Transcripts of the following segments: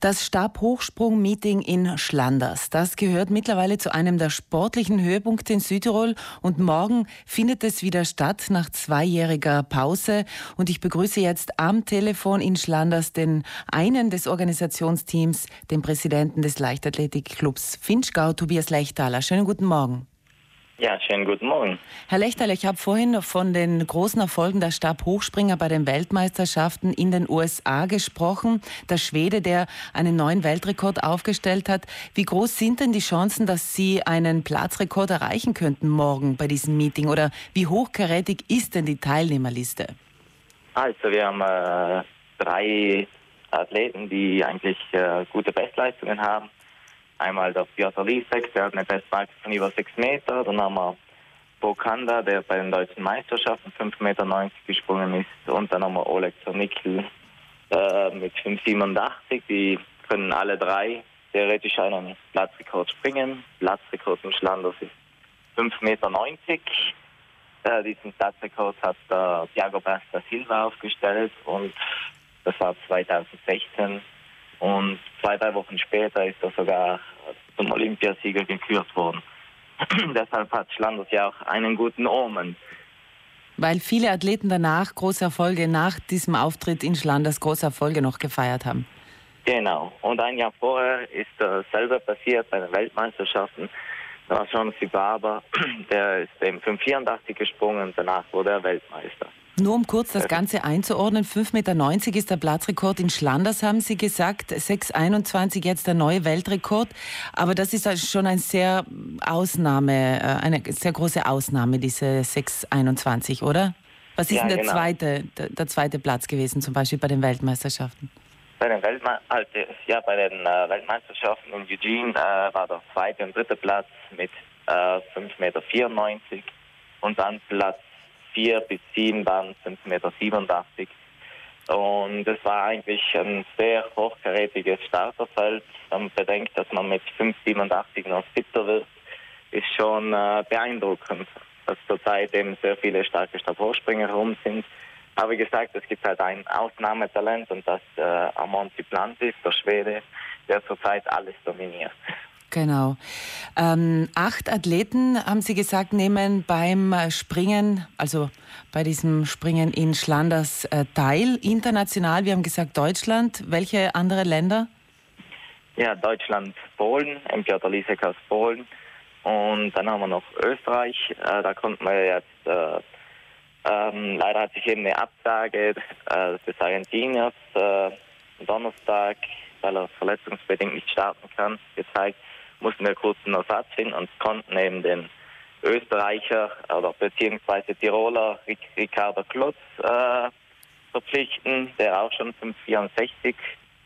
Das Stabhochsprung-Meeting in Schlanders, das gehört mittlerweile zu einem der sportlichen Höhepunkte in Südtirol und morgen findet es wieder statt nach zweijähriger Pause. Und ich begrüße jetzt am Telefon in Schlanders den einen des Organisationsteams, den Präsidenten des Leichtathletikclubs Finchgau, Tobias Lechtaler. Schönen guten Morgen. Ja, schönen guten Morgen. Herr Lechterl, ich habe vorhin von den großen Erfolgen der Stabhochspringer bei den Weltmeisterschaften in den USA gesprochen. Der Schwede, der einen neuen Weltrekord aufgestellt hat. Wie groß sind denn die Chancen, dass Sie einen Platzrekord erreichen könnten morgen bei diesem Meeting? Oder wie hochkarätig ist denn die Teilnehmerliste? Also, wir haben äh, drei Athleten, die eigentlich äh, gute Bestleistungen haben. Einmal der Piotr Lisek, der hat eine Bestmarke von über 6 Meter. Dann haben wir Bokanda, der bei den deutschen Meisterschaften 5,90 Meter gesprungen ist. Und dann haben wir Oleg Zornickel äh, mit 5,87. Die können alle drei theoretisch einen Platzrekord springen. Platzrekord im Schlanders ist 5,90 Meter. Äh, diesen Platzrekord hat der Thiago Basta Silva aufgestellt und das war 2016. Und zwei, drei Wochen später ist er sogar zum Olympiasieger gekürt worden. Deshalb hat Schlanders ja auch einen guten Omen. Weil viele Athleten danach große Erfolge, nach diesem Auftritt in Schlanders große Erfolge noch gefeiert haben. Genau. Und ein Jahr vorher ist dasselbe passiert bei den Weltmeisterschaften. Da war schon Barber, der ist im 584 gesprungen, danach wurde er Weltmeister. Nur um kurz das Ganze einzuordnen, 5,90 Meter ist der Platzrekord in Schlanders, haben Sie gesagt. 6,21 jetzt der neue Weltrekord. Aber das ist also schon eine sehr Ausnahme, äh, eine sehr große Ausnahme, diese 6,21, oder? Was ist ja, denn der, genau. zweite, der, der, zweite Platz gewesen, zum Beispiel bei den Weltmeisterschaften? Bei den, Weltme also, ja, bei den äh, Weltmeisterschaften in Eugene äh, war der zweite und dritte Platz mit äh, 5,94 Meter. Und dann Platz 4 bis 7 waren 5,87 Meter. Und es war eigentlich ein sehr hochkarätiges Starterfeld. Wenn man bedenkt, dass man mit 5,87 noch Siebter wird, ist schon äh, beeindruckend, dass zurzeit eben sehr viele starke Stabhochspringer herum sind. Aber wie gesagt, es gibt halt ein Ausnahmetalent und das äh, Amon Plantis, der Schwede, der zurzeit alles dominiert. Genau. Ähm, acht Athleten, haben Sie gesagt, nehmen beim Springen, also bei diesem Springen in Schlanders äh, teil. International, wir haben gesagt Deutschland. Welche andere Länder? Ja, Deutschland, Polen, M. Piotr Lisek aus Polen. Und dann haben wir noch Österreich. Äh, da konnten wir jetzt, äh, ähm, leider hat sich eben eine Absage äh, des Argentiniers äh, Donnerstag, weil er verletzungsbedingt nicht starten kann, gezeigt mussten wir kurz einen Ersatz finden und konnten eben den Österreicher oder beziehungsweise Tiroler Ricardo Klotz äh, verpflichten, der auch schon 564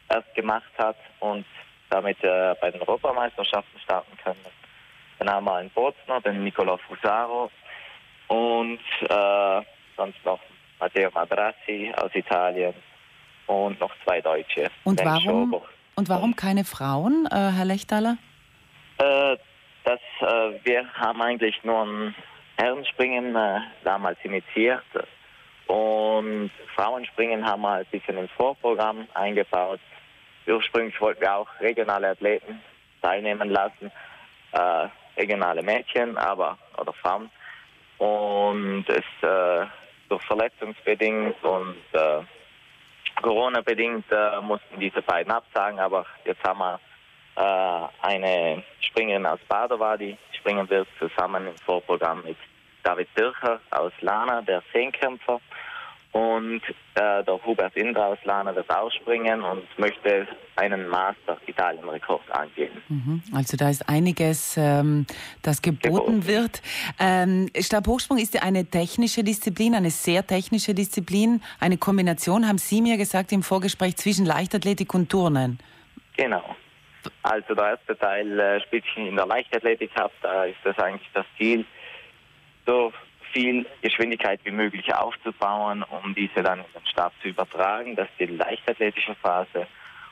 erst gemacht hat und damit äh, bei den Europameisterschaften starten können. Dann haben wir einen Bozner, den Nicola Fusaro und äh, sonst noch Matteo Madrassi aus Italien und noch zwei Deutsche. Und warum, und warum keine Frauen, äh, Herr Lechtaler? Äh, äh, wir haben eigentlich nur ein Herrenspringen äh, damals initiiert und Frauenspringen haben wir ein bisschen ins Vorprogramm eingebaut. Ursprünglich wollten wir auch regionale Athleten teilnehmen lassen, äh, regionale Mädchen, aber oder Frauen. Und es äh, durch verletzungsbedingt und äh, Corona-bedingt äh, mussten diese beiden absagen, aber jetzt haben wir eine Springerin aus Padova, die springen wird, zusammen im Vorprogramm mit David Bircher aus Lana, der Zehnkämpfer. Und äh, der Hubert Indra aus Lana wird ausspringen und möchte einen Master-Italien-Rekord angehen. Mhm. Also da ist einiges, ähm, das geboten, geboten. wird. Ähm, Stabhochsprung ist ja eine technische Disziplin, eine sehr technische Disziplin, eine Kombination, haben Sie mir gesagt im Vorgespräch, zwischen Leichtathletik und Turnen. Genau. Also der erste Teil äh, spielt sich in der Leichtathletik ab. Da ist das eigentlich das Ziel, so viel Geschwindigkeit wie möglich aufzubauen, um diese dann in den Stab zu übertragen. Das ist die leichtathletische Phase.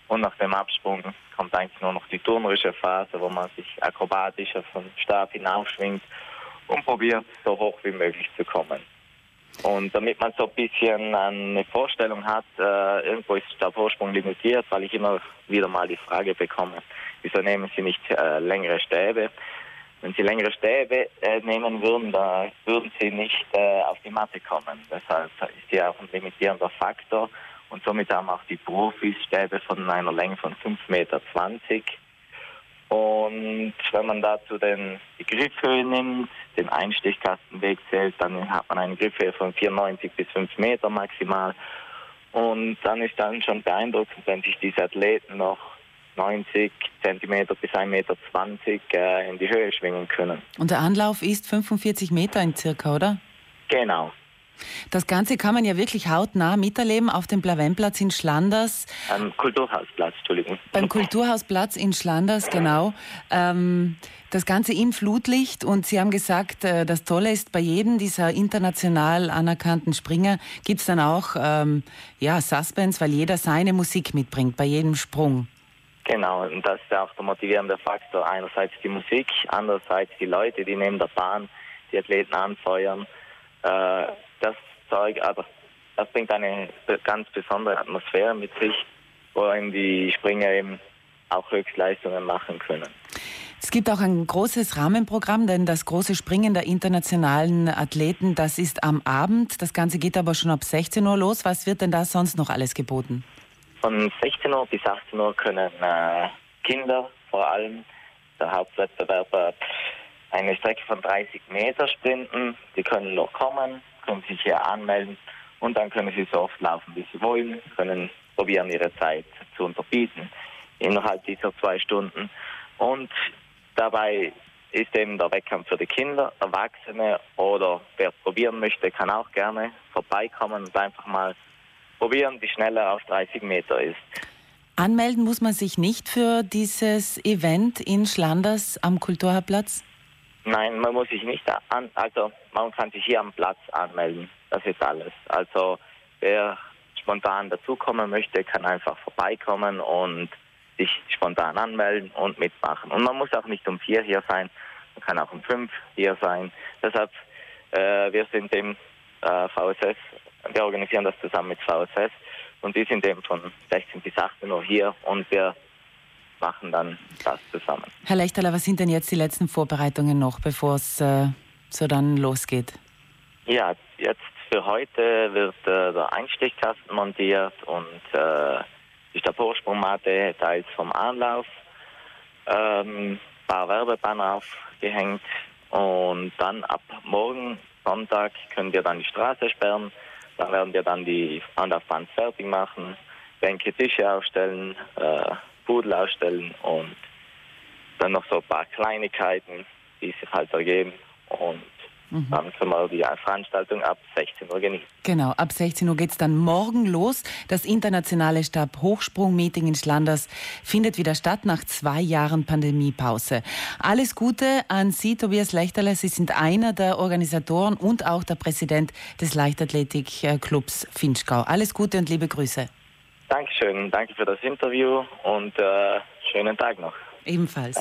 Und nach dem Absprung kommt eigentlich nur noch die turnerische Phase, wo man sich akrobatisch auf den Stab hinaufschwingt und probiert, so hoch wie möglich zu kommen. Und damit man so ein bisschen eine Vorstellung hat, äh, irgendwo ist der Vorsprung limitiert, weil ich immer wieder mal die Frage bekomme, wieso nehmen Sie nicht äh, längere Stäbe? Wenn Sie längere Stäbe äh, nehmen würden, da würden Sie nicht äh, auf die Matte kommen. Deshalb ist hier auch ein limitierender Faktor. Und somit haben auch die Profis Stäbe von einer Länge von 5,20 Meter. Und wenn man dazu den, die Griffhöhe nimmt, den Einstichkastenweg zählt, dann hat man eine Griffhöhe von 94 bis 5 Meter maximal. Und dann ist dann schon beeindruckend, wenn sich diese Athleten noch 90 Zentimeter bis 1,20 Meter äh, in die Höhe schwingen können. Und der Anlauf ist 45 Meter in circa, oder? Genau. Das Ganze kann man ja wirklich hautnah miterleben auf dem Blavenplatz in Schlanders. Am Kulturhausplatz, Entschuldigung. Beim Kulturhausplatz in Schlanders, genau. Ähm, das Ganze im Flutlicht und Sie haben gesagt, äh, das Tolle ist, bei jedem dieser international anerkannten Springer gibt es dann auch ähm, ja, Suspense, weil jeder seine Musik mitbringt, bei jedem Sprung. Genau, und das ist auch der motivierende Faktor. Einerseits die Musik, andererseits die Leute, die neben der Bahn die Athleten anfeuern. Äh, Zeug, aber das bringt eine ganz besondere Atmosphäre mit sich, wo eben die Springer eben auch Höchstleistungen machen können. Es gibt auch ein großes Rahmenprogramm, denn das große Springen der internationalen Athleten, das ist am Abend. Das Ganze geht aber schon ab 16 Uhr los. Was wird denn da sonst noch alles geboten? Von 16 Uhr bis 18 Uhr können äh, Kinder vor allem der Hauptwettbewerb äh, eine Strecke von 30 Meter sprinten. Die können noch kommen, können sich hier anmelden und dann können sie so oft laufen, wie sie wollen, können probieren, ihre Zeit zu unterbieten innerhalb dieser zwei Stunden. Und dabei ist eben der Wettkampf für die Kinder, Erwachsene oder wer probieren möchte, kann auch gerne vorbeikommen und einfach mal probieren, wie schnell er auf 30 Meter ist. Anmelden muss man sich nicht für dieses Event in Schlanders am Kulturplatz? Nein, man muss sich nicht an, also man kann sich hier am Platz anmelden. Das ist alles. Also wer spontan dazukommen möchte, kann einfach vorbeikommen und sich spontan anmelden und mitmachen. Und man muss auch nicht um vier hier sein, man kann auch um fünf hier sein. Deshalb, äh, wir sind im äh, VSS, wir organisieren das zusammen mit VSS und die sind eben von 16 bis 18 Uhr hier und wir machen dann das zusammen. Herr Lechteler, was sind denn jetzt die letzten Vorbereitungen noch, bevor es äh, so dann losgeht? Ja, jetzt für heute wird äh, der Einstichkasten montiert und äh, die Staborsprungmatte teils vom Anlauf, ähm, paar Werbebanner aufgehängt und dann ab morgen Sonntag können wir dann die Straße sperren. Da werden wir dann die Anlaufbahn fertig machen, Bänke, Tische aufstellen, äh, Pudel ausstellen und dann noch so ein paar Kleinigkeiten, die sich halt ergeben. Und mhm. dann können wir die Veranstaltung ab 16 Uhr genießen. Genau, ab 16 Uhr geht es dann morgen los. Das internationale Stab-Hochsprung-Meeting in Schlanders findet wieder statt nach zwei Jahren Pandemiepause. Alles Gute an Sie, Tobias Lechterle. Sie sind einer der Organisatoren und auch der Präsident des Leichtathletik-Clubs Finchgau. Alles Gute und liebe Grüße. Dankeschön, danke für das Interview und äh, schönen Tag noch. Ebenfalls.